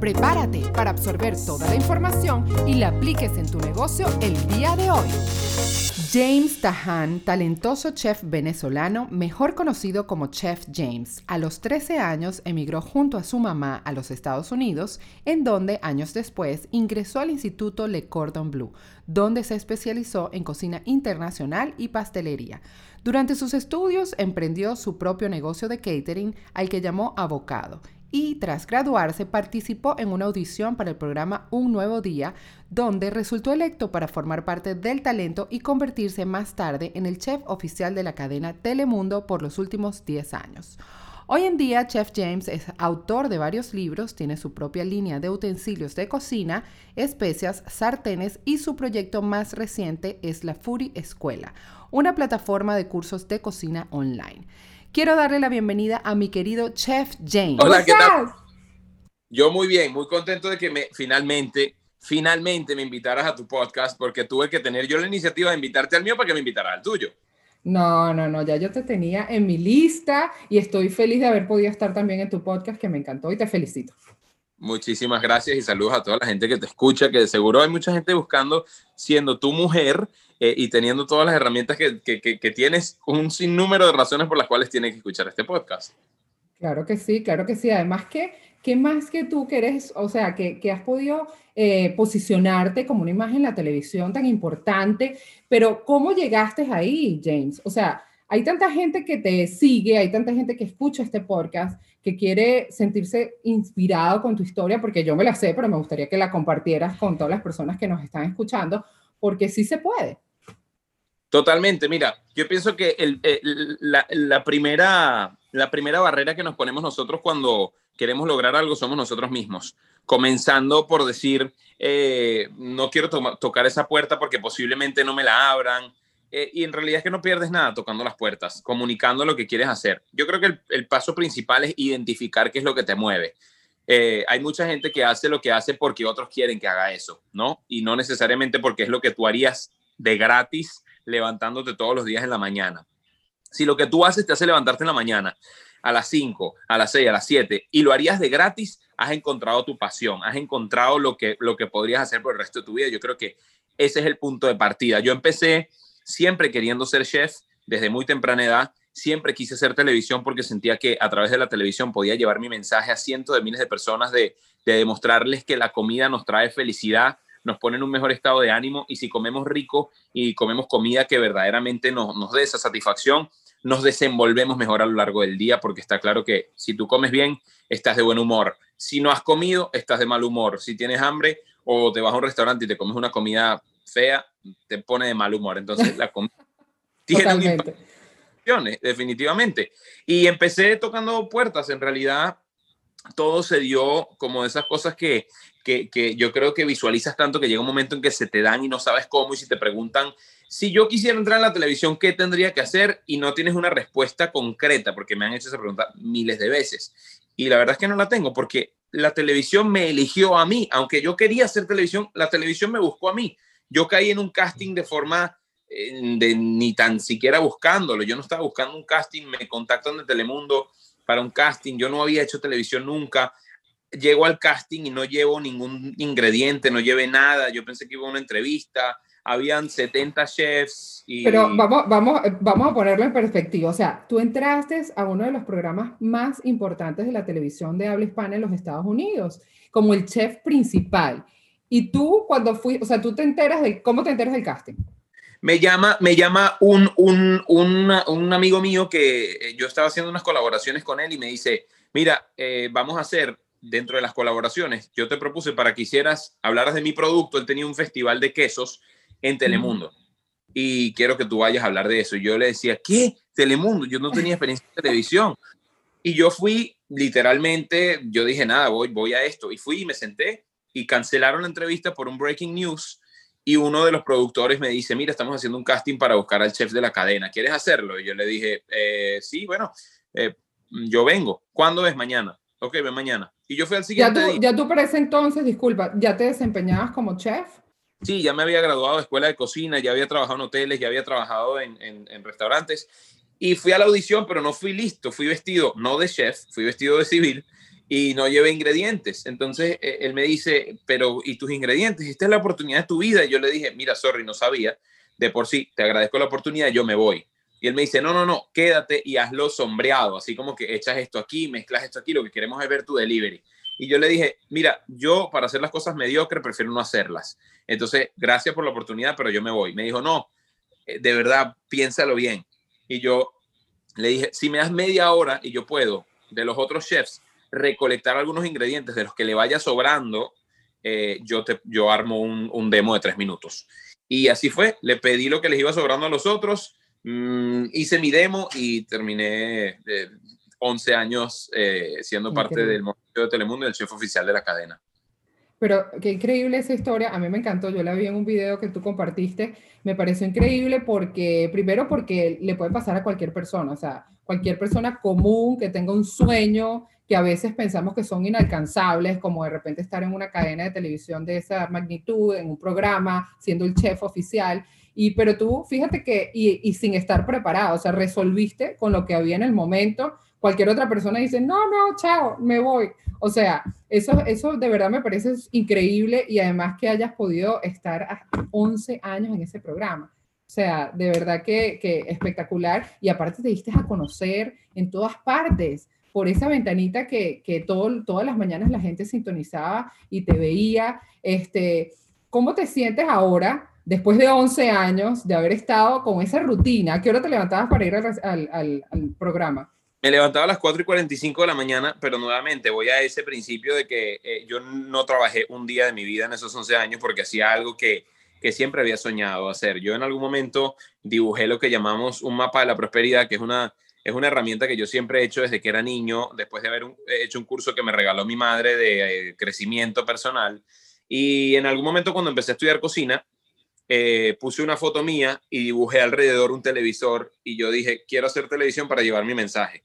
Prepárate para absorber toda la información y la apliques en tu negocio el día de hoy. James Tahan, talentoso chef venezolano, mejor conocido como Chef James, a los 13 años emigró junto a su mamá a los Estados Unidos, en donde años después ingresó al Instituto Le Cordon Bleu, donde se especializó en cocina internacional y pastelería. Durante sus estudios emprendió su propio negocio de catering al que llamó Avocado y tras graduarse participó en una audición para el programa Un Nuevo Día, donde resultó electo para formar parte del talento y convertirse más tarde en el chef oficial de la cadena Telemundo por los últimos 10 años. Hoy en día, Chef James es autor de varios libros, tiene su propia línea de utensilios de cocina, especias, sartenes y su proyecto más reciente es la Fury Escuela, una plataforma de cursos de cocina online. Quiero darle la bienvenida a mi querido Chef James. Hola, ¿qué tal? Yo muy bien, muy contento de que me finalmente, finalmente me invitaras a tu podcast porque tuve que tener yo la iniciativa de invitarte al mío para que me invitara al tuyo. No, no, no, ya yo te tenía en mi lista y estoy feliz de haber podido estar también en tu podcast que me encantó y te felicito. Muchísimas gracias y saludos a toda la gente que te escucha, que de seguro hay mucha gente buscando, siendo tu mujer eh, y teniendo todas las herramientas que, que, que, tienes, un sinnúmero de razones por las cuales tienes que escuchar este podcast. Claro que sí, claro que sí. Además que, ¿qué más que tú que eres, o sea, que, que has podido eh, posicionarte como una imagen en la televisión tan importante, pero ¿cómo llegaste ahí, James? O sea, hay tanta gente que te sigue, hay tanta gente que escucha este podcast, que quiere sentirse inspirado con tu historia, porque yo me la sé, pero me gustaría que la compartieras con todas las personas que nos están escuchando, porque sí se puede. Totalmente, mira, yo pienso que la, primera, barrera que nos ponemos nosotros cuando queremos lograr algo somos nosotros mismos, comenzando por decir, eh, no quiero tocar esa puerta porque posiblemente no me la abran, eh, y en realidad es que no pierdes nada tocando las puertas, comunicando lo que quieres hacer. Yo creo que el, paso principal es identificar qué es lo que te mueve. Eh, hay mucha gente que hace lo que hace porque otros quieren que haga eso, ¿no? Y no necesariamente porque es lo que tú harías de gratis levantándote todos los días en la mañana. Si lo que tú haces te hace levantarte en la mañana a las 5, a las 6, a las 7 y lo harías de gratis, has encontrado tu pasión, has encontrado lo que, lo que podrías hacer por el resto de tu vida. Yo creo que ese es el punto de partida. Yo empecé siempre queriendo ser chef desde muy temprana edad. Siempre quise hacer televisión porque sentía que a través de la televisión podía llevar mi mensaje a cientos de miles de personas de, demostrarles que la comida nos trae felicidad, nos pone en un mejor estado de ánimo y si comemos rico y comemos comida que verdaderamente nos, nos dé esa satisfacción, nos desenvolvemos mejor a lo largo del día porque está claro que si tú comes bien, estás de buen humor. Si no has comido, estás de mal humor. Si tienes hambre o te vas a un restaurante y te comes una comida fea, te pone de mal humor. Entonces, la comida tiene un definitivamente. Y empecé tocando puertas. En realidad, todo se dio como de esas cosas que, que, que, yo creo que visualizas tanto que llega un momento en que se te dan y no sabes cómo y si te preguntan, si yo quisiera entrar en la televisión, ¿qué tendría que hacer? Y no tienes una respuesta concreta, porque me han hecho esa pregunta miles de veces. Y la verdad es que no la tengo, porque la televisión me eligió a mí, aunque yo quería hacer televisión, la televisión me buscó a mí. Yo caí en un casting de forma eh, de ni tan siquiera buscándolo. Yo no estaba buscando un casting, me contactan de Telemundo para un casting. Yo no había hecho televisión nunca. Llego al casting y no llevo ningún ingrediente, no llevé nada. Yo pensé que iba a una entrevista. Habían 70 chefs. Pero vamos, vamos, vamos a ponerlo en perspectiva. O sea, tú entraste a uno de los programas más importantes de la televisión de habla hispana en los Estados Unidos, como el chef principal. Y tú, cuando fui, o sea, tú te enteras de, ¿cómo te enteras del casting? Me llama, me llama un, un, un, un amigo mío que eh, yo estaba haciendo unas colaboraciones con él y me dice, mira, eh, vamos a hacer dentro de las colaboraciones, yo te propuse para que hicieras, hablaras de mi producto, él tenía un festival de quesos en Telemundo. Y quiero que tú vayas a hablar de eso. Y yo le decía, ¿qué? Telemundo, yo no tenía experiencia en televisión. Y yo fui, literalmente, yo dije, nada, voy, voy a esto. Y fui y me senté y cancelaron la entrevista por un breaking news y uno de los productores me dice, mira, estamos haciendo un casting para buscar al chef de la cadena, ¿quieres hacerlo? Y yo le dije, eh, sí, bueno, eh, yo vengo. ¿Cuándo es mañana? Ok, ven mañana. Y yo fui al siguiente ya tú, Ya tú para ese entonces, disculpa, ¿ya te desempeñabas como chef? sí, ya me había graduado de escuela de cocina, ya había trabajado en hoteles, ya había trabajado en, en, restaurantes. Y fui a la audición, pero no fui listo. Fui vestido, no de chef, fui vestido de civil y no llevé ingredientes. Entonces eh, él me dice, pero ¿y tus ingredientes? Esta es la oportunidad de tu vida. Y yo le dije, mira, sorry, no sabía. De por sí, te agradezco la oportunidad, yo me voy. Y él me dice, no, no, no, quédate y hazlo sombreado, así como que echas esto aquí, mezclas esto aquí, lo que queremos es ver tu delivery. Y yo le dije, mira, yo para hacer las cosas mediocres prefiero no hacerlas. Entonces, gracias por la oportunidad, pero yo me voy. Me dijo, no, eh, de verdad, piénsalo bien. Y yo le dije, si me das media hora y yo puedo de los otros chefs recolectar algunos ingredientes de los que le vaya sobrando, eh, yo, te, yo armo un, un, demo de tres minutos. Y así fue, le pedí lo que les iba sobrando a los otros, mmm, hice mi demo y terminé eh, 11 años eh, siendo parte del movimiento de Telemundo y el chef oficial de la cadena. Pero qué increíble esa historia, a mí me encantó, yo la vi en un video que tú compartiste, me pareció increíble porque, primero porque le puede pasar a cualquier persona, o sea, cualquier persona común que tenga un sueño que a veces pensamos que son inalcanzables, como de repente estar en una cadena de televisión de esa magnitud, en un programa, siendo el chef oficial, y pero tú, fíjate que, y, sin estar preparado, o sea, resolviste con lo que había en el momento, cualquier otra persona dice, no, no, chao, me voy. O sea, eso, eso de verdad me parece increíble y además que hayas podido estar 11 años en ese programa. O sea, de verdad que, que espectacular. Y aparte te diste a conocer en todas partes por esa ventanita que, que todo, todas las mañanas la gente sintonizaba y te veía. Este, ¿Cómo te sientes ahora, después de 11 años de haber estado con esa rutina? ¿A qué hora te levantabas para ir al, al, programa? Me levantaba a las 4 y 45 de la mañana, pero nuevamente voy a ese principio de que eh, yo no trabajé un día de mi vida en esos 11 años porque hacía algo que, que siempre había soñado hacer. Yo en algún momento dibujé lo que llamamos un mapa de la prosperidad, que es una, es una herramienta que yo siempre he hecho desde que era niño, después de haber hecho un curso que me regaló mi madre de eh, crecimiento personal. Y en algún momento cuando empecé a estudiar cocina, eh, puse una foto mía y dibujé alrededor un televisor y yo dije, quiero hacer televisión para llevar mi mensaje.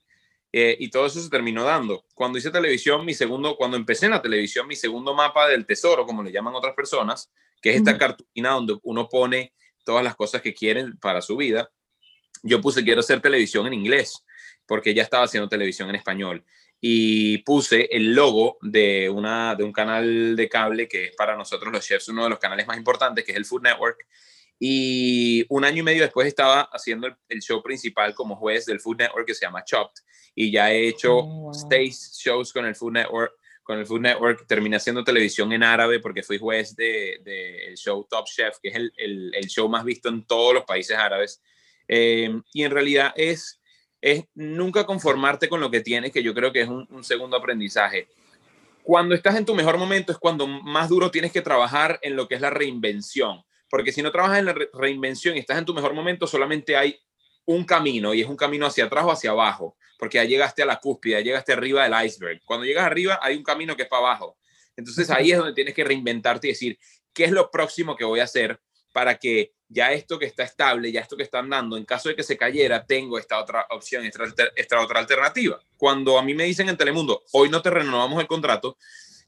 Eh, y todo eso se terminó dando. Cuando hice televisión, mi segundo, cuando empecé en la televisión, mi segundo mapa del tesoro, como le llaman otras personas, que es esta cartulina donde uno pone todas las cosas que quieren para su vida, yo puse quiero hacer televisión en inglés, porque ya estaba haciendo televisión en español. Y puse el logo de, una, de un canal de cable que es para nosotros los chefs uno de los canales más importantes, que es el Food Network. Y un año y medio después estaba haciendo el, show principal como juez del Food Network que se llama Chopped. Y ya he hecho oh, stage shows con el Food Network. Con el Food Network terminé haciendo televisión en árabe porque fui juez del de, show Top Chef, que es el, el, el, show más visto en todos los países árabes. Eh, y en realidad es, es nunca conformarte con lo que tienes, que yo creo que es un, un segundo aprendizaje cuando estás en tu mejor momento es cuando más duro tienes que trabajar en lo que es la reinvención porque si no trabajas en la reinvención y estás en tu mejor momento, solamente hay un camino y es un camino hacia atrás o hacia abajo, porque ya llegaste a la cúspide, ya llegaste arriba del iceberg. Cuando llegas arriba, hay un camino que es para abajo. Entonces ahí es donde tienes que reinventarte y decir, ¿qué es lo próximo que voy a hacer para que ya esto que está estable, ya esto que está andando, en caso de que se cayera, tengo esta otra opción, esta, esta otra alternativa? Cuando a mí me dicen en Telemundo, hoy no te renovamos el contrato,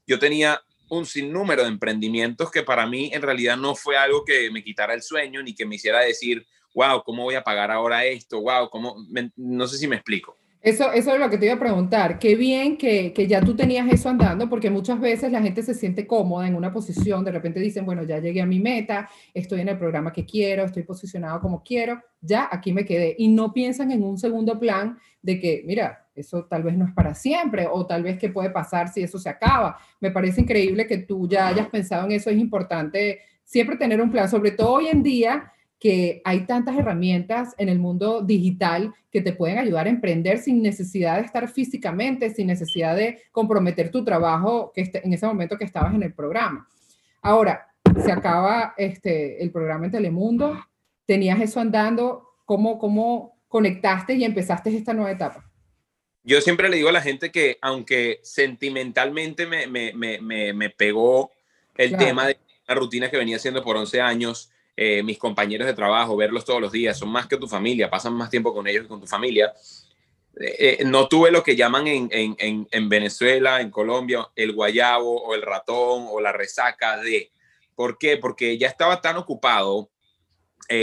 yo tenía un sinnúmero de emprendimientos que para mí en realidad no fue algo que me quitara el sueño ni que me hiciera decir, wow, ¿cómo voy a pagar ahora esto? Wow, ¿cómo? no sé si me explico. Eso, es lo que te iba a preguntar. Qué bien que, que, ya tú tenías eso andando, porque muchas veces la gente se siente cómoda en una posición, de repente dicen, bueno, ya llegué a mi meta, estoy en el programa que quiero, estoy posicionado como quiero, ya aquí me quedé. Y no piensan en un segundo plan de que, mira, eso tal vez no es para siempre, o tal vez qué puede pasar si eso se acaba. Me parece increíble que tú ya hayas pensado en eso, es importante siempre tener un plan, sobre todo hoy en día que hay tantas herramientas en el mundo digital que te pueden ayudar a emprender sin necesidad de estar físicamente, sin necesidad de comprometer tu trabajo que en ese momento que estabas en el programa. Ahora, se acaba este, el programa en Telemundo, tenías eso andando, ¿cómo, cómo conectaste y empezaste esta nueva etapa? Yo siempre le digo a la gente que aunque sentimentalmente me, me, me, me pegó el tema de la rutina que venía haciendo por 11 años, eh, mis compañeros de trabajo, verlos todos los días, son más que tu familia, pasan más tiempo con ellos que con tu familia. Eh, eh, no tuve lo que llaman en, en, en, Venezuela, en Colombia, el guayabo o el ratón o la resaca de, ¿Por qué? Porque ya estaba tan ocupado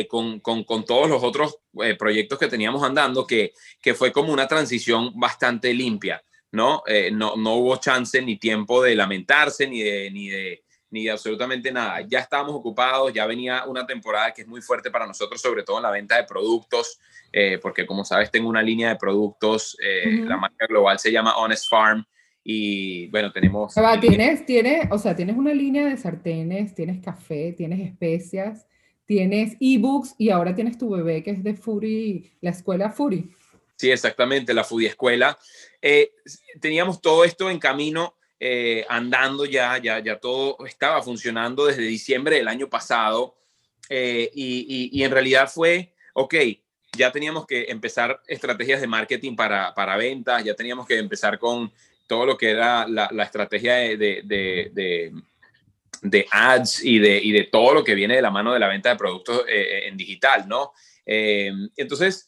con, con, con, todos los otros proyectos que teníamos andando que, que fue como una transición bastante limpia, ¿no? No, no hubo chance ni tiempo de lamentarse ni de, ni de, ni de absolutamente nada. Ya estábamos ocupados, ya venía una temporada que es muy fuerte para nosotros, sobre todo en la venta de productos, porque como sabes tengo una línea de productos, la marca global se llama Honest Farm, y bueno, tenemos... tienes, tienes, o sea, tienes una línea de sartenes, tienes café, tienes especias, tienes ebooks y ahora tienes tu bebé que es de Fury, la escuela Fury. Sí, exactamente, la Fury Escuela. Eh, teníamos todo esto en camino, eh, andando ya, ya, ya todo estaba funcionando desde diciembre del año pasado eh, y, y, en realidad fue, ok, ya teníamos que empezar estrategias de marketing para, para ventas, ya teníamos que empezar con todo lo que era la, la estrategia de, de, de ads y de, y de todo lo que viene de la mano de la venta de productos eh, en digital, ¿no? Entonces,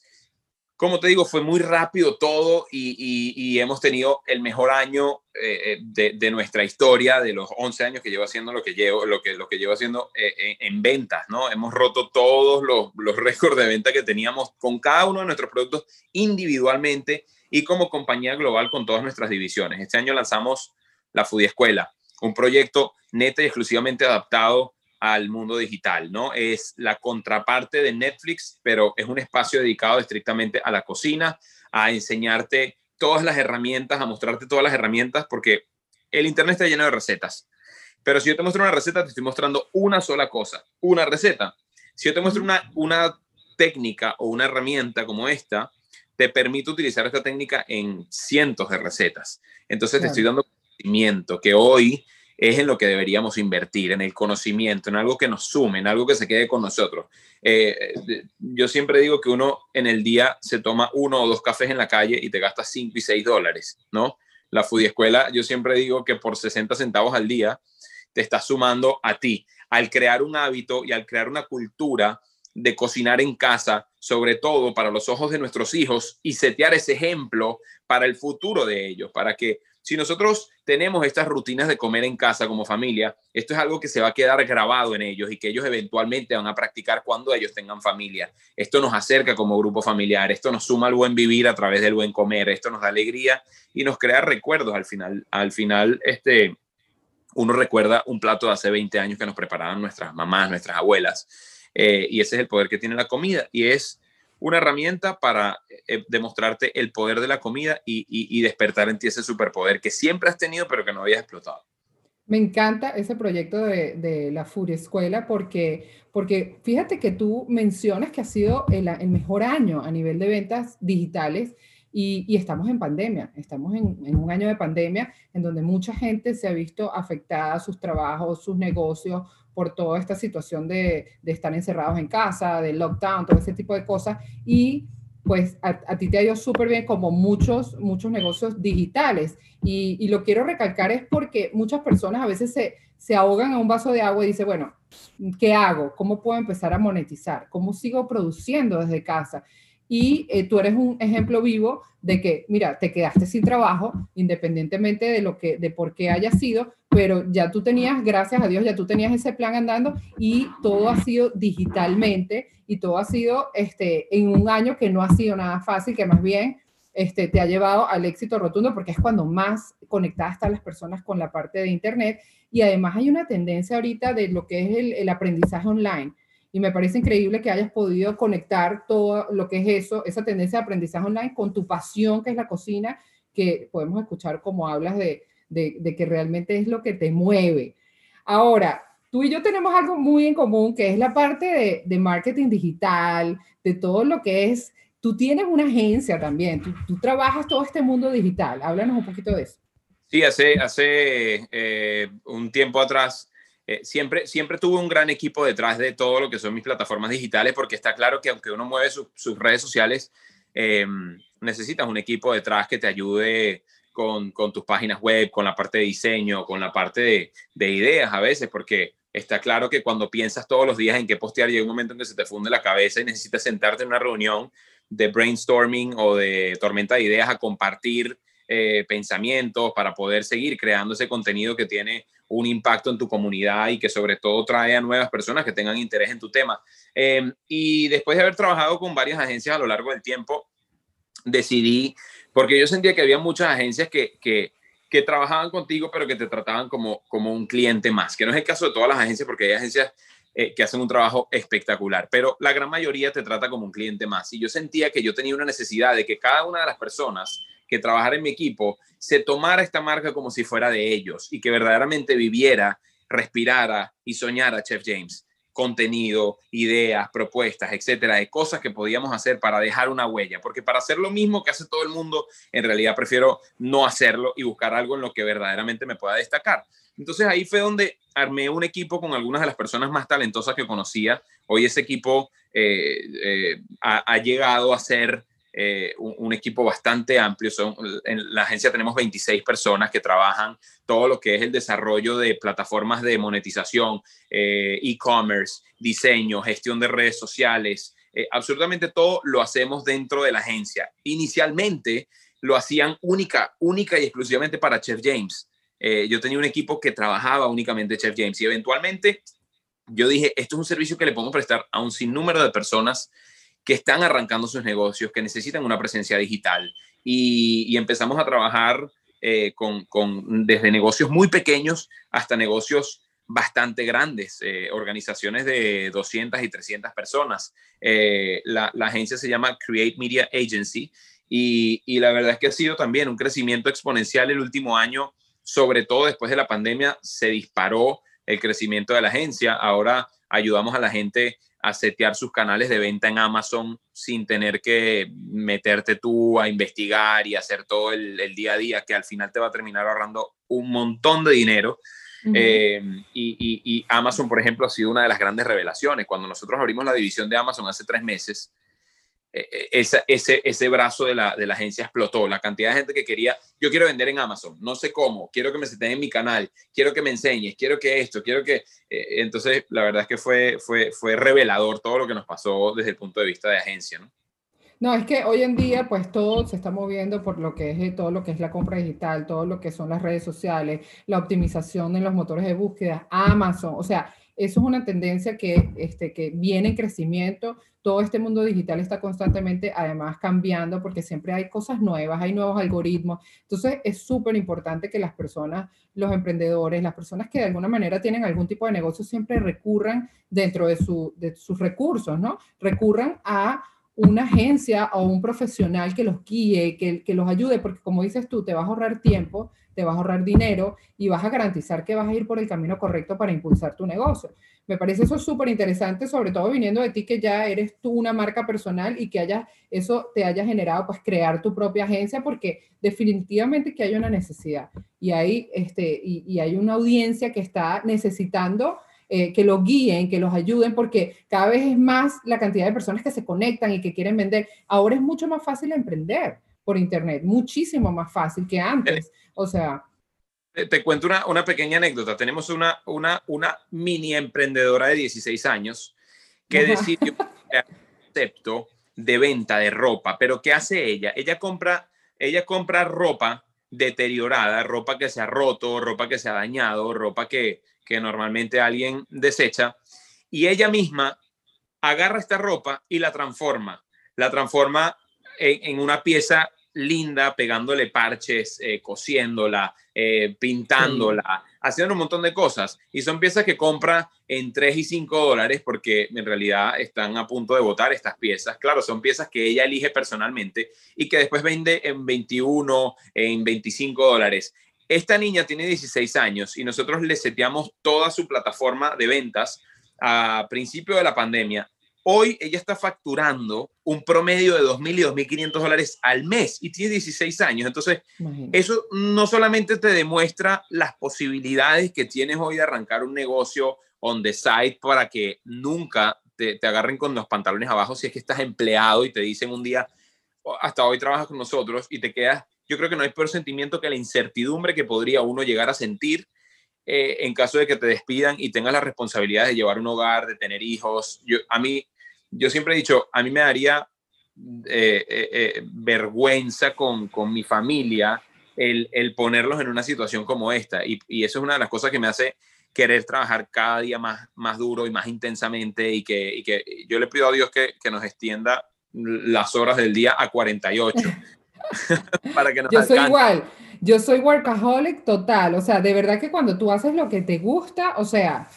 como te digo, fue muy rápido todo y, hemos tenido el mejor año de, de, nuestra historia, de los 11 años que llevo haciendo lo que llevo, lo que, lo que llevo haciendo en, en, ventas, ¿no? Hemos roto todos los, los récords de venta que teníamos con cada uno de nuestros productos individualmente y como compañía global con todas nuestras divisiones. Este año lanzamos la Foodie Escuela, un proyecto neta y exclusivamente adaptado al mundo digital, ¿no? Es la contraparte de Netflix, pero es un espacio dedicado estrictamente a la cocina, a enseñarte todas las herramientas, a mostrarte todas las herramientas, porque el Internet está lleno de recetas. Pero si yo te muestro una receta, te estoy mostrando una sola cosa, una receta. Si yo te muestro una, una técnica o una herramienta como esta, te permite utilizar esta técnica en cientos de recetas. Entonces te estoy dando conocimiento que hoy es en lo que deberíamos invertir, en el conocimiento, en algo que nos sume, en algo que se quede con nosotros. Eh, yo siempre digo que uno en el día se toma uno o dos cafés en la calle y te gasta cinco y seis dólares, ¿no? La Foodie Escuela, yo siempre digo que por 60 centavos al día te estás sumando a ti. Al crear un hábito y al crear una cultura de cocinar en casa, sobre todo para los ojos de nuestros hijos y setear ese ejemplo para el futuro de ellos, para que si nosotros tenemos estas rutinas de comer en casa como familia, esto es algo que se va a quedar grabado en ellos y que ellos eventualmente van a practicar cuando ellos tengan familia. Esto nos acerca como grupo familiar, esto nos suma al buen vivir a través del buen comer, esto nos da alegría y nos crea recuerdos al final. Al final, este, uno recuerda un plato de hace 20 años que nos preparaban nuestras mamás, nuestras abuelas. Eh, y ese es el poder que tiene la comida y es una herramienta para eh, demostrarte el poder de la comida y, despertar en ti ese superpoder que siempre has tenido pero que no habías explotado. Me encanta ese proyecto de, la Furia Escuela porque, porque fíjate que tú mencionas que ha sido el, mejor año a nivel de ventas digitales y, estamos en pandemia, estamos en, en, un año de pandemia en donde mucha gente se ha visto afectada, sus trabajos, sus negocios, por toda esta situación de, estar encerrados en casa, del lockdown, todo ese tipo de cosas. Y pues a, ti te ha ido súper bien como muchos, muchos negocios digitales. Y, y, lo quiero recalcar es porque muchas personas a veces se, se ahogan a un vaso de agua y dicen, bueno, ¿qué hago? ¿Cómo puedo empezar a monetizar? ¿Cómo sigo produciendo desde casa? Y eh, tú eres un ejemplo vivo de que, mira, te quedaste sin trabajo, independientemente de lo que, de por qué haya sido, pero ya tú tenías, gracias a Dios, ya tú tenías ese plan andando y todo ha sido digitalmente y todo ha sido este, en un año que no ha sido nada fácil, que más bien este, te ha llevado al éxito rotundo porque es cuando más conectadas están las personas con la parte de Internet. Y además hay una tendencia ahorita de lo que es el, el aprendizaje online y me parece increíble que hayas podido conectar todo lo que es eso, esa tendencia de aprendizaje online con tu pasión que es la cocina, que podemos escuchar como hablas de, de, que realmente es lo que te mueve. Ahora, tú y yo tenemos algo muy en común, que es la parte de, de marketing digital, de todo lo que es, tú tienes una agencia también, tú, trabajas todo este mundo digital. Háblanos un poquito de eso. Sí, hace, hace eh, un tiempo atrás eh, siempre, siempre tuve un gran equipo detrás de todo lo que son mis plataformas digitales, porque está claro que aunque uno mueve sus redes sociales, eh, necesitas un equipo detrás que te ayude con, con, tus páginas web, con la parte de diseño, con la parte de, de, ideas a veces, porque está claro que cuando piensas todos los días en qué postear, llega un momento en que se te funde la cabeza y necesitas sentarte en una reunión de brainstorming o de tormenta de ideas a compartir eh, pensamientos, para poder seguir creando ese contenido que tiene un impacto en tu comunidad y que sobre todo trae a nuevas personas que tengan interés en tu tema. Em, y después de haber trabajado con varias agencias a lo largo del tiempo, decidí, porque yo sentía que había muchas agencias que, que, trabajaban contigo, pero que te trataban como, como un cliente más, que no es el caso de todas las agencias, porque hay agencias eh, que hacen un trabajo espectacular, pero la gran mayoría te trata como un cliente más. Y yo sentía que yo tenía una necesidad de que cada una de las personas que trabajara en mi equipo se tomara esta marca como si fuera de ellos y que verdaderamente viviera, respirara y soñara Chef James contenido, ideas, propuestas, etcétera, de cosas que podíamos hacer para dejar una huella, porque para hacer lo mismo que hace todo el mundo, en realidad prefiero no hacerlo y buscar algo en lo que verdaderamente me pueda destacar. Entonces ahí fue donde armé un equipo con algunas de las personas más talentosas que conocía. Hoy ese equipo eh, eh, ha, llegado a ser eh, un, equipo bastante amplio. Son, en la agencia tenemos 26 personas que trabajan todo lo que es el desarrollo de plataformas de monetización, e-commerce, diseño, gestión de redes sociales. absolutamente todo lo hacemos dentro de la agencia. Inicialmente lo hacían única, única y exclusivamente para Chef James eh, yo tenía un equipo que trabajaba únicamente Chef James y eventualmente yo dije, esto es un servicio que le podemos prestar a un sinnúmero de personas que están arrancando sus negocios, que necesitan una presencia digital y, empezamos a trabajar eh, con, desde negocios muy pequeños hasta negocios bastante grandes, eh, organizaciones de 200 y 300 personas. la, la, agencia se llama Create Media Agency y, la verdad es que ha sido también un crecimiento exponencial el último año sobre todo después de la pandemia, se disparó el crecimiento de la agencia. Ahora ayudamos a la gente a setear sus canales de venta en Amazon sin tener que meterte tú a investigar y hacer todo el, día a día, que al final te va a terminar ahorrando un montón de dinero. Eh, y, y, Amazon, por ejemplo, ha sido una de las grandes revelaciones. Cuando nosotros abrimos la división de Amazon hace tres meses, e, e, ese, ese, ese brazo de la, de la agencia explotó. La cantidad de gente que quería, yo quiero vender en Amazon, no sé cómo, quiero que me estén en mi canal, quiero que me enseñes, quiero que esto, quiero que... Eh, entonces, la verdad es que fue, fue, fue revelador todo lo que nos pasó desde el punto de vista de agencia, ¿no? No, es que hoy en día pues todo se está moviendo por lo que es eh, todo lo que es la compra digital, todo lo que son las redes sociales, la optimización en los motores de búsqueda, Amazon, o sea, eso es una tendencia que, este, que viene en crecimiento. Todo este mundo digital está constantemente, además, cambiando porque siempre hay cosas nuevas, hay nuevos algoritmos. Entonces, es súper importante que las personas, los emprendedores, las personas que de alguna manera tienen algún tipo de negocio, siempre recurran dentro de, su, de sus recursos, ¿no? Recurran a una agencia o un profesional que los guíe, que, que los ayude, porque como dices tú, te vas a ahorrar tiempo, te vas a ahorrar dinero y vas a garantizar que vas a ir por el camino correcto para impulsar tu negocio. Me parece eso súper interesante, sobre todo viniendo de ti que ya eres tú una marca personal y que haya, eso te haya generado pues crear tu propia agencia porque definitivamente que hay una necesidad y hay, este, y, y hay una audiencia que está necesitando eh, que los guíen, que los ayuden, porque cada vez es más la cantidad de personas que se conectan y que quieren vender. Ahora es mucho más fácil emprender por Internet, muchísimo más fácil que antes. O sea... Te, cuento una, una, pequeña anécdota. Tenemos una, una, una mini emprendedora de 16 años que decidió crear un concepto de venta de ropa, pero ¿qué hace ella? Ella compra, ella compra ropa deteriorada, ropa que se ha roto, ropa que se ha dañado, ropa que, que normalmente alguien desecha, y ella misma agarra esta ropa y la transforma, la transforma en, una pieza linda, pegándole parches, eh, cosiéndola, eh, pintándola, haciendo un montón de cosas. Y son piezas que compra en 3 y 5 dólares porque en realidad están a punto de botar estas piezas. Claro, son piezas que ella elige personalmente y que después vende en 21, en 25 dólares. Esta niña tiene 16 años y nosotros le seteamos toda su plataforma de ventas a principio de la pandemia. Hoy ella está facturando un promedio de 2.000 y 2.500 dólares al mes y tiene 16 años. Entonces, eso no solamente te demuestra las posibilidades que tienes hoy de arrancar un negocio on the side para que nunca te, te agarren con los pantalones abajo si es que estás empleado y te dicen un día, oh, hasta hoy trabajas con nosotros y te quedas yo creo que no hay peor sentimiento que la incertidumbre que podría uno llegar a sentir eh, en caso de que te despidan y tengas la responsabilidad de llevar un hogar, de tener hijos. Yo, a mí, yo siempre he dicho, a mí me daría eh, eh, vergüenza con, con, mi familia el, el, ponerlos en una situación como esta. Y, y, eso es una de las cosas que me hace querer trabajar cada día más, más duro y más intensamente y que, y que yo le pido a Dios que, que nos extienda las horas del día a 48. para que nos yo soy igual, yo soy workaholic total, o sea, de verdad que cuando tú haces lo que te gusta, o sea,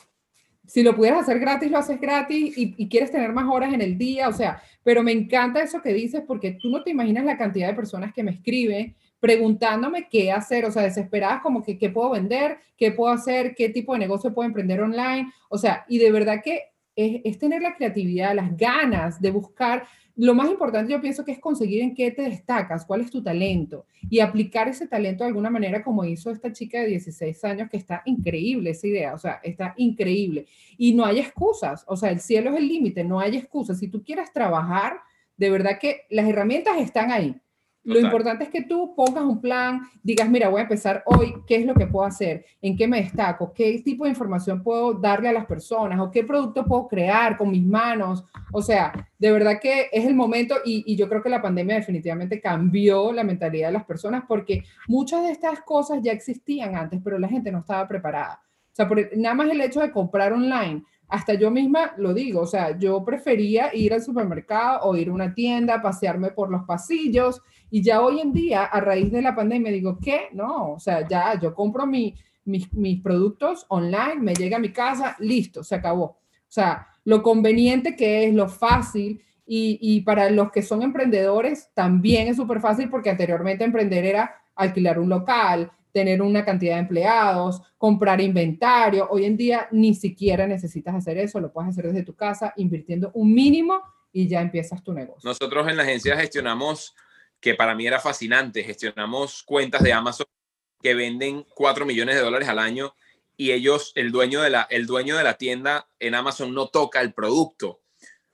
si lo pudieras hacer gratis, lo haces gratis y, quieres tener más horas en el día, o sea, pero me encanta eso que dices porque tú no te imaginas la cantidad de personas que me escriben preguntándome qué hacer, o sea, desesperadas como que qué puedo vender, qué puedo hacer, qué tipo de negocio puedo emprender online, o sea, y de verdad que es tener la creatividad, las ganas de buscar lo más importante yo pienso que es conseguir en qué te destacas, cuál es tu talento y aplicar ese talento de alguna manera como hizo esta chica de 16 años, que está increíble esa idea, o sea, está increíble. Y no hay excusas, o sea, el cielo es el límite, no hay excusas. Si tú quieres trabajar, de verdad que las herramientas están ahí. Lo importante es que tú pongas un plan, digas, mira, voy a empezar hoy, ¿qué es lo que puedo hacer? ¿En qué me destaco? ¿Qué tipo de información puedo darle a las personas? ¿O qué producto puedo crear con mis manos? O sea, de verdad que es el momento y, y yo creo que la pandemia definitivamente cambió la mentalidad de las personas porque muchas de estas cosas ya existían antes, pero la gente no estaba preparada. O sea, por, nada más el hecho de comprar online hasta yo misma lo digo, o sea, yo prefería ir al supermercado o ir a una tienda, pasearme por los pasillos y ya hoy en día, a raíz de la pandemia, digo, ¿qué? No, o sea, ya yo compro mi, mis, mis productos online, me llega a mi casa, listo, se acabó. O sea, lo conveniente que es, lo fácil y, y para los que son emprendedores también es súper fácil porque anteriormente emprender era alquilar un local, tener una cantidad de empleados, comprar inventario. Hoy en día ni siquiera necesitas hacer eso, lo puedes hacer desde tu casa invirtiendo un mínimo y ya empiezas tu negocio. Nosotros en la agencia gestionamos, que para mí era fascinante, gestionamos cuentas de Amazon que venden 4 millones de dólares al año y ellos, el dueño de la, el dueño de la tienda en Amazon no toca el producto.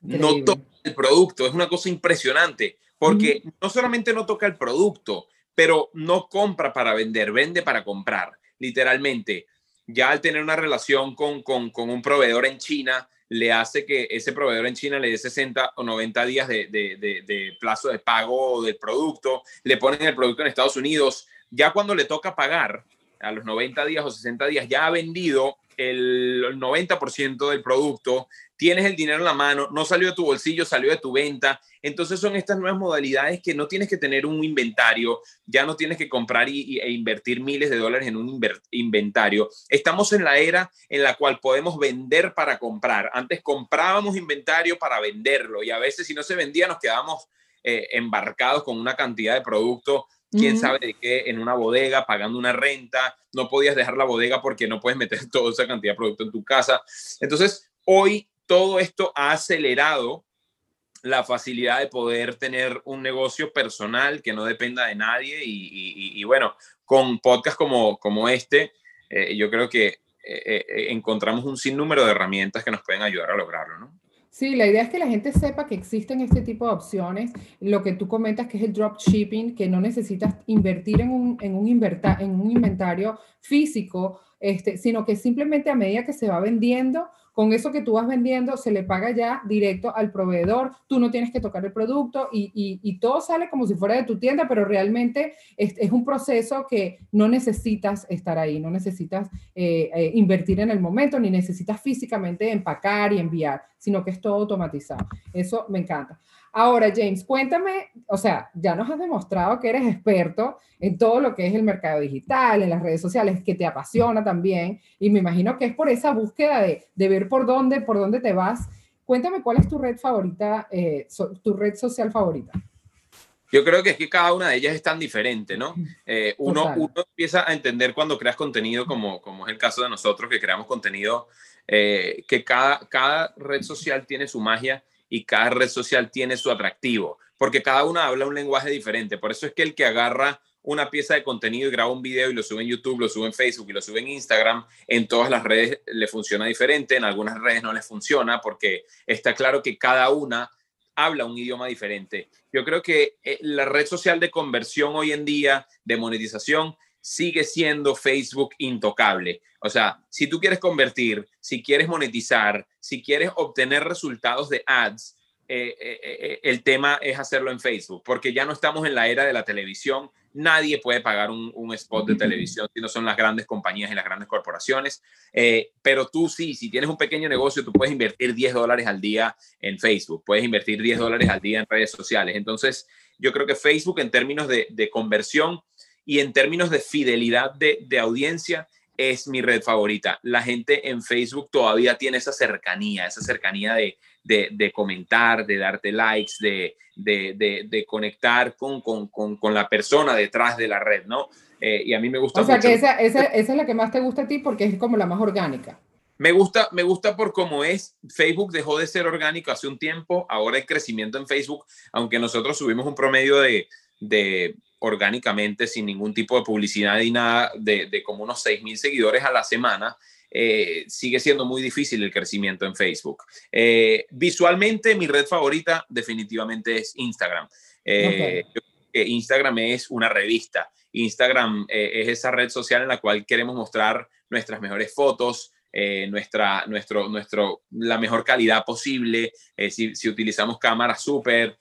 No toca el producto. Es una cosa impresionante porque no solamente no toca el producto, pero no compra para vender, vende para comprar, literalmente. Ya al tener una relación con, un proveedor en China, le hace que ese proveedor en China le dé 60 o 90 días de, plazo de pago del producto, le ponen el producto en Estados Unidos, ya cuando le toca pagar a los 90 días o 60 días, ya ha vendido el 90% del producto, tienes el dinero en la mano, no salió de tu bolsillo, salió de tu venta. Entonces son estas nuevas modalidades que no tienes que tener un inventario, ya no tienes que comprar y, e invertir miles de dólares en un inventario. Estamos en la era en la cual podemos vender para comprar. Antes comprábamos inventario para venderlo y a veces si no se vendía nos quedábamos eh, embarcados con una cantidad de producto quién sabe de qué, en una bodega, pagando una renta, no podías dejar la bodega porque no puedes meter toda esa cantidad de producto en tu casa. Entonces, hoy todo esto ha acelerado la facilidad de poder tener un negocio personal que no dependa de nadie y, bueno, con podcasts como, como este, eh, yo creo que eh, eh, encontramos un sinnúmero de herramientas que nos pueden ayudar a lograrlo, ¿no? Sí, la idea es que la gente sepa que existen este tipo de opciones. Lo que tú comentas que es el dropshipping, que no necesitas invertir en un, en un, en un inventario físico, este, sino que simplemente a medida que se va vendiendo, con eso que tú vas vendiendo, se le paga ya directo al proveedor, tú no tienes que tocar el producto y, todo sale como si fuera de tu tienda, pero realmente es, un proceso que no necesitas estar ahí, no necesitas eh, eh, invertir en el momento, ni necesitas físicamente empacar y enviar, sino que es todo automatizado. Eso me encanta. Ahora, James, cuéntame, o sea, ya nos has demostrado que eres experto en todo lo que es el mercado digital, en las redes sociales, que te apasiona también, y me imagino que es por esa búsqueda de, ver por dónde, por dónde te vas. Cuéntame cuál es tu red favorita, eh, tu red social favorita. Yo creo que es que cada una de ellas es tan diferente, ¿no? Eh, uno, uno, empieza a entender cuando creas contenido, como, como es el caso de nosotros que creamos contenido, eh, que cada, cada red social tiene su magia y cada red social tiene su atractivo, porque cada una habla un lenguaje diferente. Por eso es que el que agarra una pieza de contenido y graba un video y lo sube en YouTube, lo sube en Facebook y lo sube en Instagram, en todas las redes le funciona diferente, en algunas redes no les funciona porque está claro que cada una habla un idioma diferente. Yo creo que eh, la red social de conversión hoy en día, de monetización, sigue siendo Facebook intocable. O sea, si tú quieres convertir, si quieres monetizar, si quieres obtener resultados de ads, eh, eh, eh, el tema es hacerlo en Facebook, porque ya no estamos en la era de la televisión. Nadie puede pagar un, spot de televisión si no son las grandes compañías y las grandes corporaciones. pero tú sí, si tienes un pequeño negocio, tú puedes invertir 10 dólares al día en Facebook, puedes invertir 10 dólares al día en redes sociales. Entonces, yo creo que Facebook en términos de, conversión y en términos de fidelidad de, de audiencia es mi red favorita. La gente en Facebook todavía tiene esa cercanía, esa cercanía de, de, comentar, de darte likes, de, de conectar con, con, con, la persona detrás de la red, ¿no? Eh, y a mí me gusta. O sea, que esa, esa, esa, es la que más te gusta a ti porque es como la más orgánica. Me gusta, me gusta por cómo es. Facebook dejó de ser orgánico hace un tiempo, ahora hay crecimiento en Facebook, aunque nosotros subimos un promedio de, de orgánicamente, sin ningún tipo de publicidad y nada, de, de como unos 6.000 seguidores a la semana. Eh, sigue siendo muy difícil el crecimiento en Facebook. Eh, visualmente, mi red favorita definitivamente es Instagram. Eh, Instagram es una revista. Instagram es esa red social en la cual queremos mostrar nuestras mejores fotos, nuestra, nuestro, nuestro, la mejor calidad posible, si, si, utilizamos cámaras súper,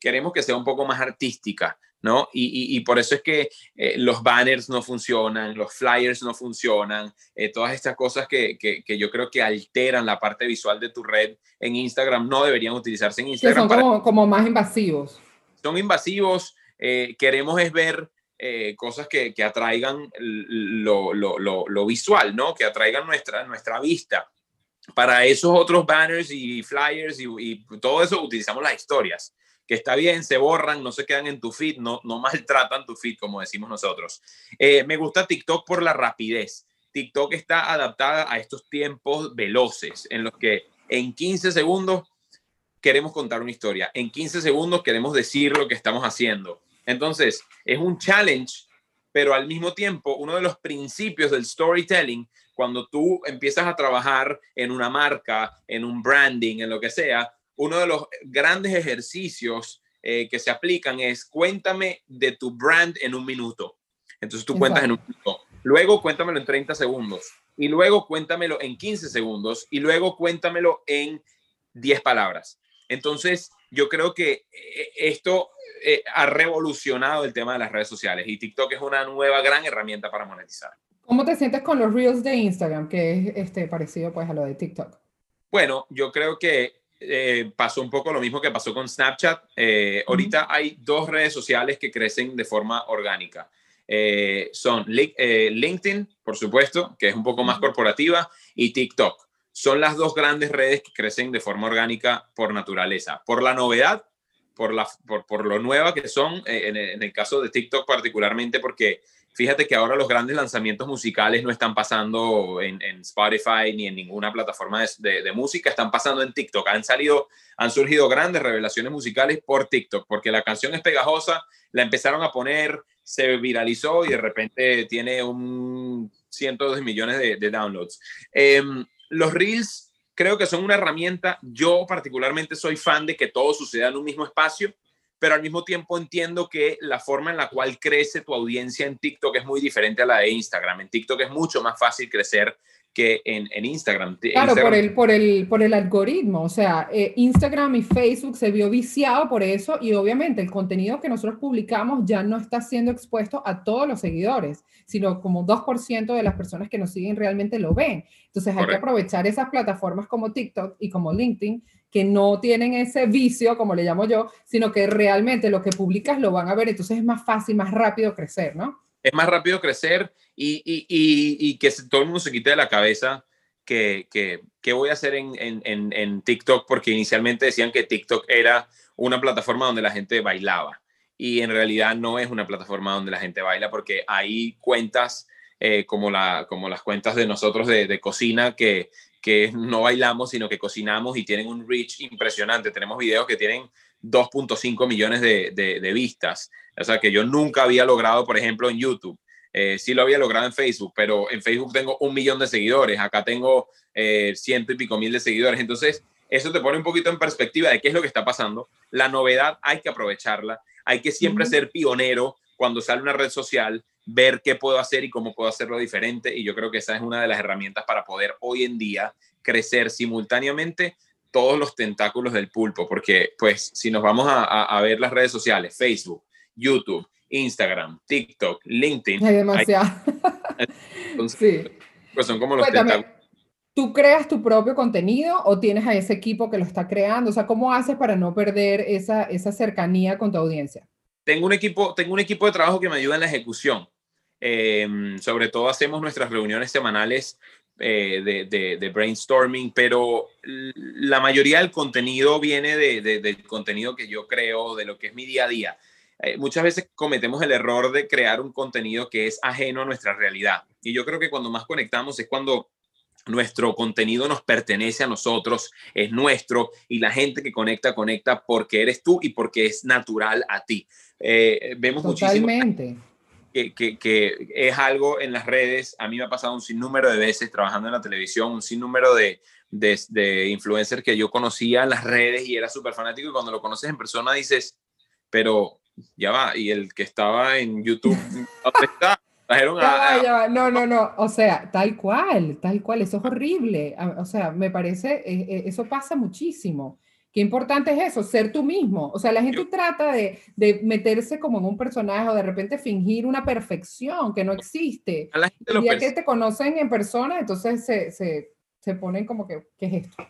queremos que sea un poco más artística, ¿no? Y, por eso es que eh, los banners no funcionan, los flyers no funcionan, eh, todas estas cosas que, yo creo que alteran la parte visual de tu red en Instagram no deberían utilizarse en Instagram. Que son como, más invasivos. Son invasivos, eh, queremos es ver cosas que, atraigan lo, visual, ¿no? Que atraigan nuestra, nuestra vista. Para esos otros banners y flyers y, y todo eso utilizamos las historias que está bien, se borran, no se quedan en tu feed, no, no maltratan tu feed, como decimos nosotros. Eh, me gusta TikTok por la rapidez. TikTok está adaptada a estos tiempos veloces en los que en 15 segundos queremos contar una historia, en 15 segundos queremos decir lo que estamos haciendo. Entonces, es un challenge, pero al mismo tiempo, uno de los principios del storytelling, cuando tú empiezas a trabajar en una marca, en un branding, en lo que sea, uno de los grandes ejercicios eh, que se aplican es cuéntame de tu brand en un minuto. Entonces tú cuentas en un minuto. Luego cuéntamelo en 30 segundos. Y luego cuéntamelo en 15 segundos. Y luego cuéntamelo en 10 palabras. Entonces yo creo que eh, esto eh, ha revolucionado el tema de las redes sociales y TikTok es una nueva gran herramienta para monetizar. ¿Cómo te sientes con los reels de Instagram, que es este, parecido pues a lo de TikTok? Bueno, yo creo que eh, pasó un poco lo mismo que pasó con Snapchat. Eh, ahorita hay dos redes sociales que crecen de forma orgánica. Eh, son LinkedIn, por supuesto, que es un poco más corporativa, y TikTok. Son las dos grandes redes que crecen de forma orgánica por naturaleza, por la novedad, por, la, por, lo nueva que son, en, en el caso de TikTok particularmente, porque Fíjate que ahora los grandes lanzamientos musicales no están pasando en, Spotify ni en ninguna plataforma de, música, están pasando en TikTok. Han salido, han surgido grandes revelaciones musicales por TikTok, porque la canción es pegajosa, la empezaron a poner, se viralizó y de repente tiene un cientos de millones de, downloads. Em, los reels creo que son una herramienta. Yo particularmente soy fan de que todo suceda en un mismo espacio pero al mismo tiempo entiendo que la forma en la cual crece tu audiencia en TikTok es muy diferente a la de Instagram. En TikTok es mucho más fácil crecer que en, en Instagram. Claro, Por, el, por, el, por el algoritmo. O sea, eh, Instagram y Facebook se vio viciado por eso y obviamente el contenido que nosotros publicamos ya no está siendo expuesto a todos los seguidores, sino como 2% de las personas que nos siguen realmente lo ven. Entonces hay que aprovechar esas plataformas como TikTok y como LinkedIn que no tienen ese vicio, como le llamo yo, sino que realmente lo que publicas lo van a ver, entonces es más fácil, más rápido crecer, ¿no? es más rápido crecer y, y, y, que todo el mundo se quite de la cabeza que, que, voy a hacer en, en, en, TikTok, porque inicialmente decían que TikTok era una plataforma donde la gente bailaba y en realidad no es una plataforma donde la gente baila porque hay cuentas eh, como, la, como las cuentas de nosotros de, de cocina que, que no bailamos, sino que cocinamos y tienen un reach impresionante. Tenemos videos que tienen 2.5 millones de, de, vistas. O sea, que yo nunca había logrado, por ejemplo, en YouTube. Eh, sí lo había logrado en Facebook, pero en Facebook tengo un millón de seguidores. Acá tengo eh, ciento y pico mil de seguidores. Entonces, eso te pone un poquito en perspectiva de qué es lo que está pasando. La novedad hay que aprovecharla. Hay que siempre ser pionero cuando sale una red social, ver qué puedo hacer y cómo puedo hacerlo diferente. Y yo creo que esa es una de las herramientas para poder hoy en día crecer simultáneamente todos los tentáculos del pulpo, porque pues si nos vamos a, ver las redes sociales, Facebook, YouTube, Instagram, TikTok, LinkedIn. Hay demasiado. sí. Pues son como los tentáculos. ¿Tú creas tu propio contenido o tienes a ese equipo que lo está creando? O sea, ¿cómo haces para no perder esa, esa cercanía con tu audiencia? Tengo un, equipo, tengo un equipo de trabajo que me ayuda en la ejecución. Em, sobre todo hacemos nuestras reuniones semanales eh, de, brainstorming, pero la mayoría del contenido viene de, del contenido que yo creo, de lo que es mi día a día. Eh, muchas veces cometemos el error de crear un contenido que es ajeno a nuestra realidad. Y yo creo que cuando más conectamos es cuando nuestro contenido nos pertenece a nosotros, es nuestro y la gente que conecta, conecta porque eres tú y porque es natural a ti. Eh, vemos Totalmente que, es algo en las redes, a mí me ha pasado un sinnúmero de veces trabajando en la televisión, un sinnúmero de, de, de influencers que yo conocía en las redes y era súper fanático. Y cuando lo conoces en persona dices, pero ya va, y el que estaba en YouTube, ¿dónde está? No, no, no, o sea, tal cual, tal cual, eso es horrible, o sea, me parece, eh, eh, eso pasa muchísimo. Qué importante es eso, ser tú mismo. O sea, la gente trata de, de, meterse como en un personaje o de repente fingir una perfección que no existe. A la gente y ya que te conocen en persona, entonces se, se, se ponen como que, ¿qué es esto?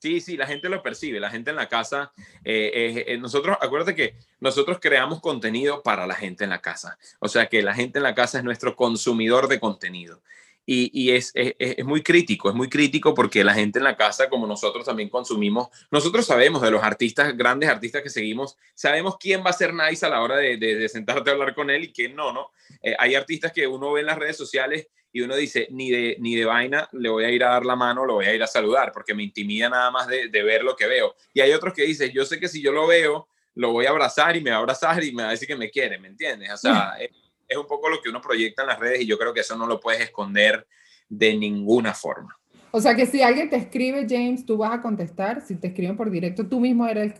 Sí, sí, la gente lo percibe, la gente en la casa. Eh, eh, nosotros, acuérdate que nosotros creamos contenido para la gente en la casa. O sea que la gente en la casa es nuestro consumidor de contenido y, es, es, muy crítico, es muy crítico porque la gente en la casa, como nosotros también consumimos, nosotros sabemos de los artistas, grandes artistas que seguimos, sabemos quién va a ser nice a la hora de, de, sentarte a hablar con él y quién no, ¿no? Eh, hay artistas que uno ve en las redes sociales y uno dice, ni de, ni de vaina le voy a ir a dar la mano, lo voy a ir a saludar, porque me intimida nada más de, de ver lo que veo. Y hay otros que dicen, yo sé que si yo lo veo, lo voy a abrazar y me va a abrazar y me va a decir que me quiere, ¿me entiendes? O sea, es un poco lo que uno proyecta en las redes y yo creo que eso no lo puedes esconder de ninguna forma. O sea que si alguien te escribe, James, tú vas a contestar. Si te escriben por directo, tú mismo eres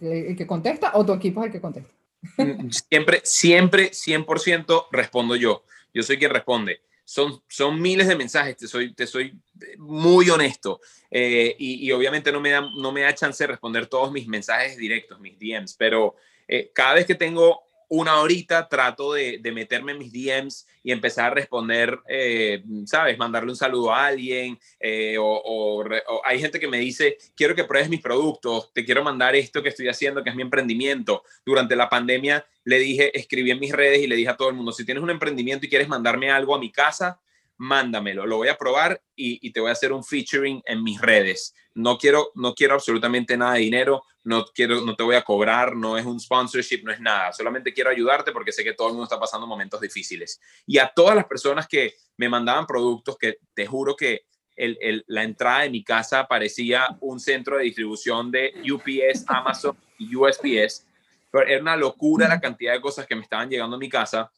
el, que contesta o tu equipo es el que contesta. Mm, siempre, siempre, 100% respondo yo. Yo soy quien responde. Son, son miles de mensajes, te soy, te soy muy honesto. Eh, y, obviamente no me, da, no me da chance de responder todos mis mensajes directos, mis DMs, pero eh, cada vez que tengo una horita trato de, meterme en mis DMs y empezar a responder, eh, ¿sabes? Mandarle un saludo a alguien eh, o, hay gente que me dice, quiero que pruebes mis productos, te quiero mandar esto que estoy haciendo, que es mi emprendimiento. Durante la pandemia le dije, escribí en mis redes y le dije a todo el mundo, si tienes un emprendimiento y quieres mandarme algo a mi casa, mándamelo, lo voy a probar y, te voy a hacer un featuring en mis redes. No quiero, no quiero absolutamente nada de dinero, no, quiero, no te voy a cobrar, no es un sponsorship, no es nada, solamente quiero ayudarte porque sé que todo el mundo está pasando momentos difíciles. Y a todas las personas que me mandaban productos, que te juro que la entrada de mi casa parecía un centro de distribución de UPS, Amazon y USPS, pero era una locura la cantidad de cosas que me estaban llegando a mi casa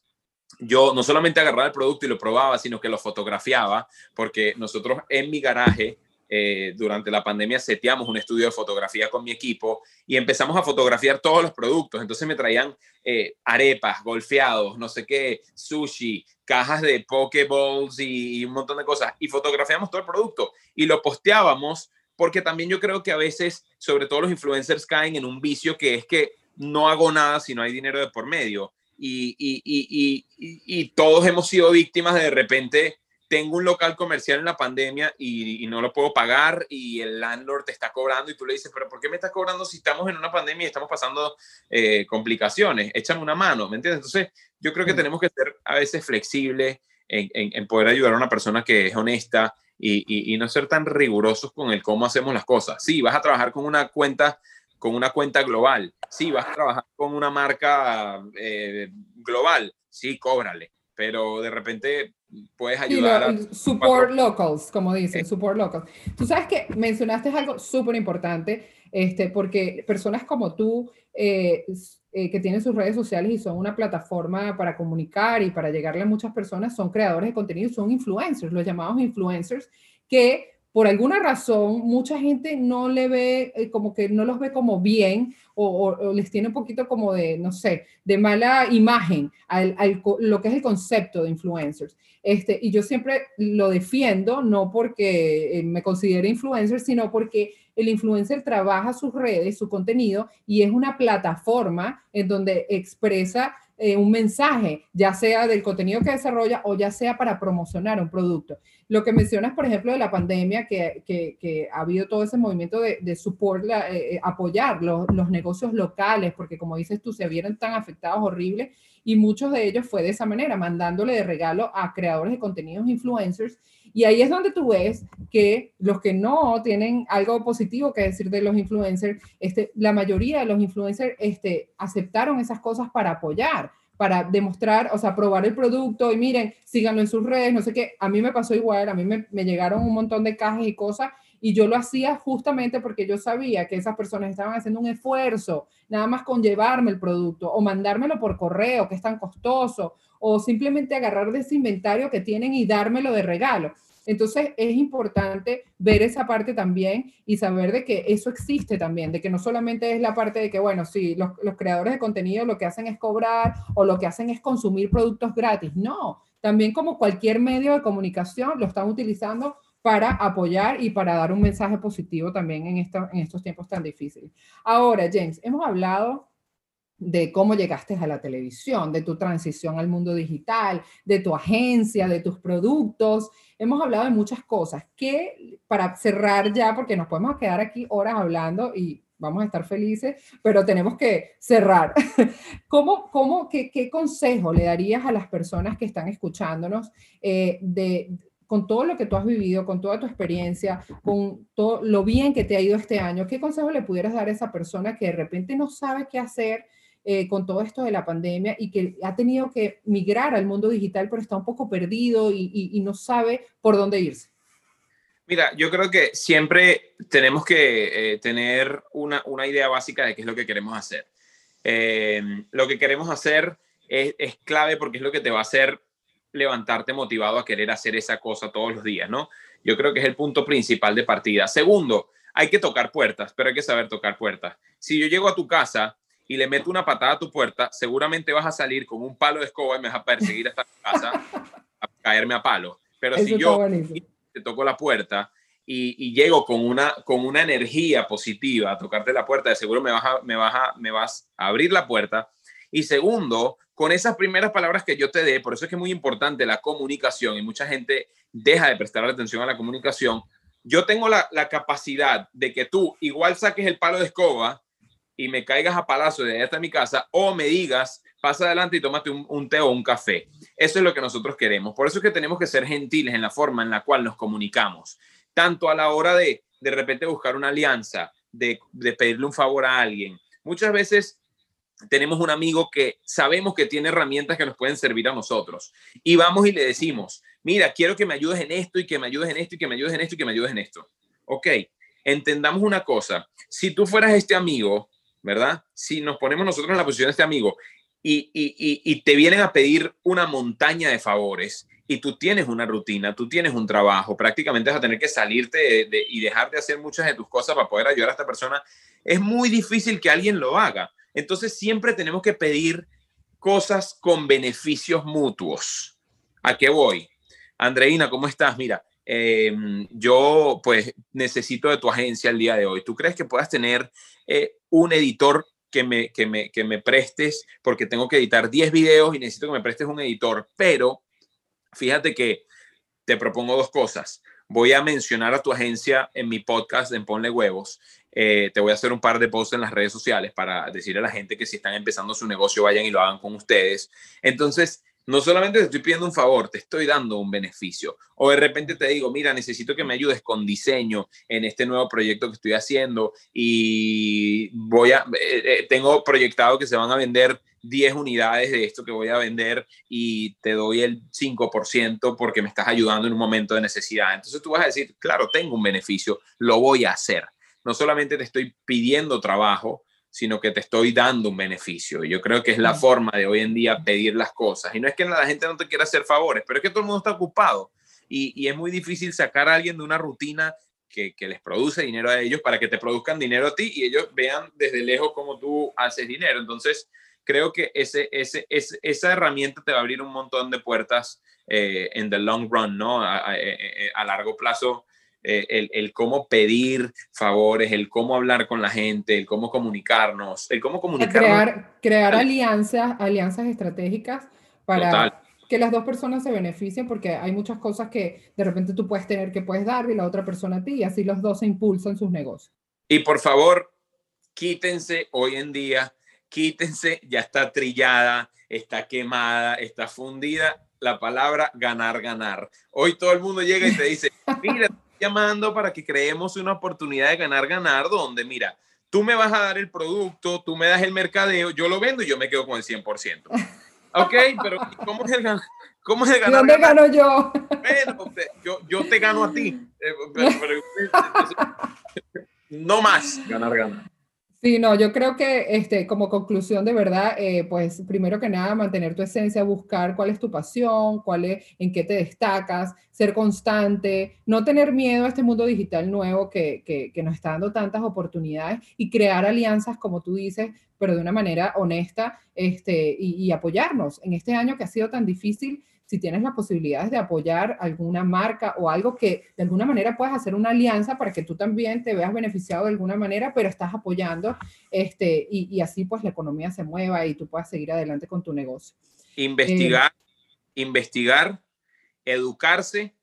yo no solamente agarraba el producto y lo probaba, sino que lo fotografiaba, porque nosotros en mi garaje, eh, durante la pandemia, seteamos un estudio de fotografía con mi equipo y empezamos a fotografiar todos los productos. Entonces me traían eh, arepas, golfeados, no sé qué, sushi, cajas de pokeballs y, y un montón de cosas. Y fotografiamos todo el producto y lo posteábamos porque también yo creo que a veces, sobre todo los influencers, caen en un vicio que es que no hago nada si no hay dinero de por medio y, todos hemos sido víctimas de, de repente tengo un local comercial en la pandemia y, no lo puedo pagar y el landlord te está cobrando y tú le dices, pero ¿por qué me estás cobrando si estamos en una pandemia y estamos pasando eh, complicaciones? Échame una mano, ¿me entiendes? Entonces, yo creo que tenemos que ser a veces flexibles en, en, poder ayudar a una persona que es honesta y, y, no ser tan rigurosos con el cómo hacemos las cosas. Sí, vas a trabajar con una cuenta con una cuenta global. Sí, vas a trabajar con una marca eh, global. Sí, cóbrale. Pero de repente puedes ayudar a... Support locals, como dicen, support locals. Tú sabes que mencionaste algo súper importante, este, porque personas como tú, eh, eh, que tienen sus redes sociales y son una plataforma para comunicar y para llegarle a muchas personas, son creadores de contenido, son influencers, los llamados influencers, que por alguna razón, mucha gente no le ve, eh, como que no los ve como bien o, les tiene un poquito como de, no sé, de mala imagen al, lo que es el concepto de influencers. Este, y yo siempre lo defiendo, no porque eh, me considere influencer, sino porque el influencer trabaja sus redes, su contenido, y es una plataforma en donde expresa eh, un mensaje, ya sea del contenido que desarrolla o ya sea para promocionar un producto. Lo que mencionas, por ejemplo, de la pandemia, que, que, ha habido todo ese movimiento de, de support, eh, eh, apoyar los, los, negocios locales, porque como dices tú, se vieron tan afectados horribles y muchos de ellos fue de esa manera, mandándole de regalo a creadores de contenidos influencers y ahí es donde tú ves que los que no tienen algo positivo que decir de los influencers, este, la mayoría de los influencers este, aceptaron esas cosas para apoyar, para demostrar, o sea, probar el producto y miren, síganlo en sus redes, no sé qué. A mí me pasó igual, a mí me, me llegaron un montón de cajas y cosas y yo lo hacía justamente porque yo sabía que esas personas estaban haciendo un esfuerzo, nada más con llevarme el producto o mandármelo por correo, que es tan costoso, o simplemente agarrar de ese inventario que tienen y dármelo de regalo. Entonces es importante ver esa parte también y saber de que eso existe también, de que no solamente es la parte de que, bueno, sí, los, creadores de contenido lo que hacen es cobrar o lo que hacen es consumir productos gratis. No, también como cualquier medio de comunicación lo están utilizando para apoyar y para dar un mensaje positivo también en, en estos tiempos tan difíciles. Ahora, James, hemos hablado de cómo llegaste a la televisión, de tu transición al mundo digital, de tu agencia, de tus productos. Hemos hablado de muchas cosas que para cerrar ya, porque nos podemos quedar aquí horas hablando y vamos a estar felices, pero tenemos que cerrar. ¿Cómo, cómo, qué, qué consejo le darías a las personas que están escuchándonos eh, de, con todo lo que tú has vivido, con toda tu experiencia, con todo lo bien que te ha ido este año, ¿qué consejo le pudieras dar a esa persona que de repente no sabe qué hacer eh, con todo esto de la pandemia y que ha tenido que migrar al mundo digital, pero está un poco perdido y, no sabe por dónde irse? Mira, yo creo que siempre tenemos que eh, tener una, idea básica de qué es lo que queremos hacer. Eh, lo que queremos hacer es, clave porque es lo que te va a hacer levantarte motivado a querer hacer esa cosa todos los días, ¿no? Yo creo que es el punto principal de partida. Segundo, hay que tocar puertas, pero hay que saber tocar puertas. Si yo llego a tu casa y le meto una patada a tu puerta, seguramente vas a salir con un palo de escoba y me vas a perseguir hasta tu casa a caerme a palo. Pero si yo te toco la puerta y, llego con una, con una energía positiva a tocarte la puerta, de seguro me vas, a, me, vas a, me vas a abrir la puerta. Y segundo, con esas primeras palabras que yo te dé, por eso es que es muy importante la comunicación y mucha gente deja de prestar atención a la comunicación. Yo tengo la, capacidad de que tú igual saques el palo de escoba y me caigas a palazo de allá hasta mi casa o me digas, pasa adelante y tómate un, té o un café. Eso es lo que nosotros queremos. Por eso es que tenemos que ser gentiles en la forma en la cual nos comunicamos, tanto a la hora de de repente buscar una alianza, de, de pedirle un favor a alguien. Muchas veces tenemos un amigo que sabemos que tiene herramientas que nos pueden servir a nosotros y vamos y le decimos, mira, quiero que me ayudes en esto y que me ayudes en esto y que me ayudes en esto y que me ayudes en esto. Ok, entendamos una cosa, si tú fueras este amigo ¿verdad? Si nos ponemos nosotros en la posición de este amigo y, te vienen a pedir una montaña de favores y tú tienes una rutina, tú tienes un trabajo, prácticamente vas a tener que salirte y dejar de hacer muchas de tus cosas para poder ayudar a esta persona, es muy difícil que alguien lo haga. Entonces siempre tenemos que pedir cosas con beneficios mutuos. ¿A qué voy? Andreina, ¿cómo estás? Mira, Em, yo pues necesito de tu agencia el día de hoy. ¿Tú crees que puedas tener eh, un editor que me, que, me, que me prestes? Porque tengo que editar 10 videos y necesito que me prestes un editor, pero fíjate que te propongo dos cosas. Voy a mencionar a tu agencia en mi podcast en Ponle Huevos. Eh, te voy a hacer un par de posts en las redes sociales para decirle a la gente que si están empezando su negocio vayan y lo hagan con ustedes. Entonces, no solamente te estoy pidiendo un favor, te estoy dando un beneficio. O de repente te digo, mira, necesito que me ayudes con diseño en este nuevo proyecto que estoy haciendo y voy a, eh, eh, tengo proyectado que se van a vender 10 unidades de esto que voy a vender y te doy el 5% porque me estás ayudando en un momento de necesidad. Entonces tú vas a decir, claro, tengo un beneficio, lo voy a hacer. No solamente te estoy pidiendo trabajo, sino que te estoy dando un beneficio. Yo creo que es la forma de hoy en día pedir las cosas. Y no es que la gente no te quiera hacer favores, pero es que todo el mundo está ocupado. y, es muy difícil sacar a alguien de una rutina que, que, les produce dinero a ellos para que te produzcan dinero a ti y ellos vean desde lejos cómo tú haces dinero. Entonces, creo que ese, ese, esa herramienta te va a abrir un montón de puertas eh, en the long run, ¿no? A, a largo plazo eh, el, el, cómo pedir favores, el cómo hablar con la gente, el cómo comunicarnos, el cómo comunicarnos. Crear, crear alianzas, alianzas estratégicas para que las dos personas se beneficien, porque hay muchas cosas que de repente tú puedes tener que puedes dar y la otra persona a ti, y así los dos se impulsan sus negocios. Y por favor, quítense hoy en día, quítense, ya está trillada, está quemada, está fundida la palabra ganar, ganar. Hoy todo el mundo llega y te dice, mira, llamando para que creemos una oportunidad de ganar, ganar, donde mira, tú me vas a dar el producto, tú me das el mercadeo, yo lo vendo y yo me quedo con el 100%. Ok, pero ¿cómo es el, cómo es el ganar? ¿Dónde gano yo? Bueno, yo, yo te gano a ti. Eh, no más ganar, ganar. Sí, no, yo creo que este, como conclusión de verdad, eh, pues primero que nada, mantener tu esencia, buscar cuál es tu pasión, cuál es, en qué te destacas, ser constante, no tener miedo a este mundo digital nuevo que, que, que nos está dando tantas oportunidades y crear alianzas, como tú dices, pero de una manera honesta este, y, y apoyarnos en este año que ha sido tan difícil si tienes las posibilidades de apoyar alguna marca o algo que de alguna manera puedas hacer una alianza para que tú también te veas beneficiado de alguna manera, pero estás apoyando este, y, así pues la economía se mueva y tú puedas seguir adelante con tu negocio. Investigar, investigar, educarse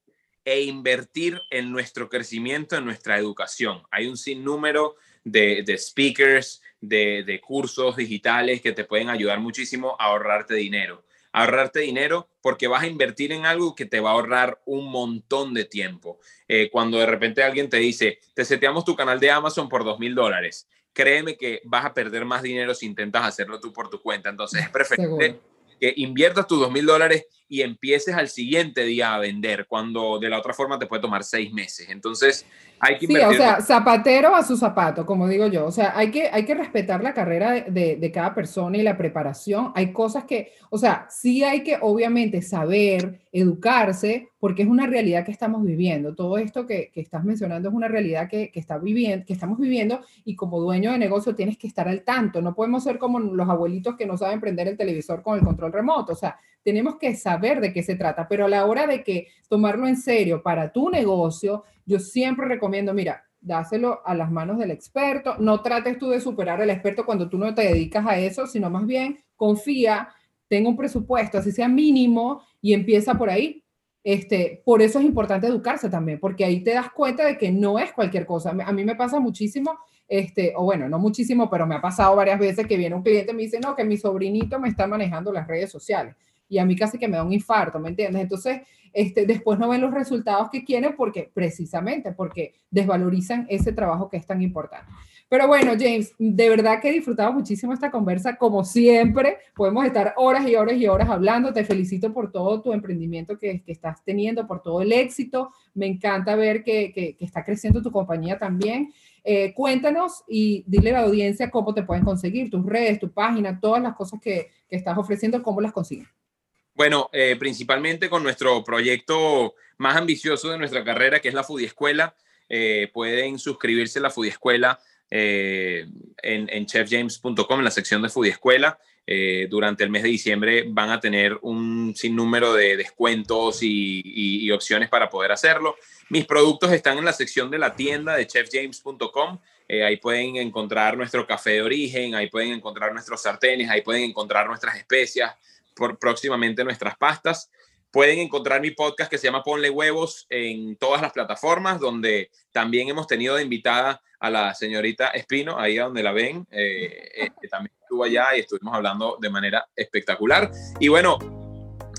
e invertir en nuestro crecimiento, en nuestra educación. Hay un sinnúmero de, de speakers, de, de cursos digitales que te pueden ayudar muchísimo a ahorrarte dinero ahorrarte dinero porque vas a invertir en algo que te va a ahorrar un montón de tiempo. Eh, cuando de repente alguien te dice, te seteamos tu canal de Amazon por dos mil dólares, créeme que vas a perder más dinero si intentas hacerlo tú por tu cuenta. Entonces es preferible que inviertas tus dos mil dólares y empieces al siguiente día a vender, cuando de la otra forma te puede tomar seis meses. Entonces, hay que invertir. Sí, o sea, zapatero a su zapato, como digo yo. O sea, hay que, hay que respetar la carrera de, de, cada persona y la preparación. Hay cosas que, o sea, sí hay que obviamente saber, educarse, porque es una realidad que estamos viviendo. Todo esto que, que estás mencionando es una realidad que, que, está viviendo, que estamos viviendo y como dueño de negocio tienes que estar al tanto. No podemos ser como los abuelitos que no saben prender el televisor con el control remoto. O sea, tenemos que saber de qué se trata, pero a la hora de que tomarlo en serio para tu negocio, yo siempre recomiendo, mira, dáselo a las manos del experto, no trates tú de superar al experto cuando tú no te dedicas a eso, sino más bien confía, tenga un presupuesto, así sea mínimo, y empieza por ahí. Este, por eso es importante educarse también, porque ahí te das cuenta de que no es cualquier cosa. A mí me pasa muchísimo, este, o bueno, no muchísimo, pero me ha pasado varias veces que viene un cliente y me dice, no, que mi sobrinito me está manejando las redes sociales y a mí casi que me da un infarto, ¿me entiendes? Entonces, este, después no ven los resultados que quieren porque precisamente porque desvalorizan ese trabajo que es tan importante. Pero bueno, James, de verdad que he disfrutado muchísimo esta conversa, como siempre, podemos estar horas y horas y horas hablando, te felicito por todo tu emprendimiento que, que estás teniendo, por todo el éxito, me encanta ver que, que, que está creciendo tu compañía también. Eh, cuéntanos y dile a la audiencia cómo te pueden conseguir, tus redes, tu página, todas las cosas que, que estás ofreciendo, cómo las consiguen. Bueno, eh, principalmente con nuestro proyecto más ambicioso de nuestra carrera, que es la Foodie Escuela. Eh, pueden suscribirse a la Foodie Escuela eh, en, chefjames.com, en la sección de Foodie Escuela. durante el mes de diciembre van a tener un sinnúmero de descuentos y, y, opciones para poder hacerlo. Mis productos están en la sección de la tienda de chefjames.com. ahí pueden encontrar nuestro café de origen, ahí pueden encontrar nuestros sartenes, ahí pueden encontrar nuestras especias, próximamente nuestras pastas. Pueden encontrar mi podcast que se llama Ponle Huevos en todas las plataformas, donde también hemos tenido de invitada a la señorita Espino, ahí donde la ven, eh, eh, también estuvo allá y estuvimos hablando de manera espectacular. Y bueno,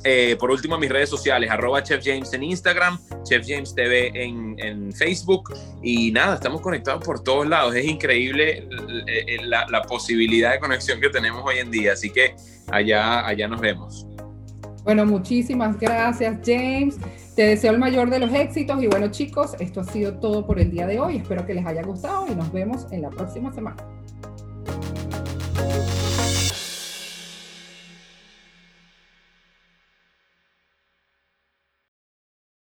eh, por último, mis redes sociales, arroba Chef James en Instagram, Chef James TV en, en, Facebook. Y nada, estamos conectados por todos lados. Es increíble la, la, posibilidad de conexión que tenemos hoy en día. Así que allá, allá nos vemos. Bueno, muchísimas gracias, James. Te deseo el mayor de los éxitos y bueno, chicos, esto ha sido todo por el día de hoy. Espero que les haya gustado y nos vemos en la próxima semana.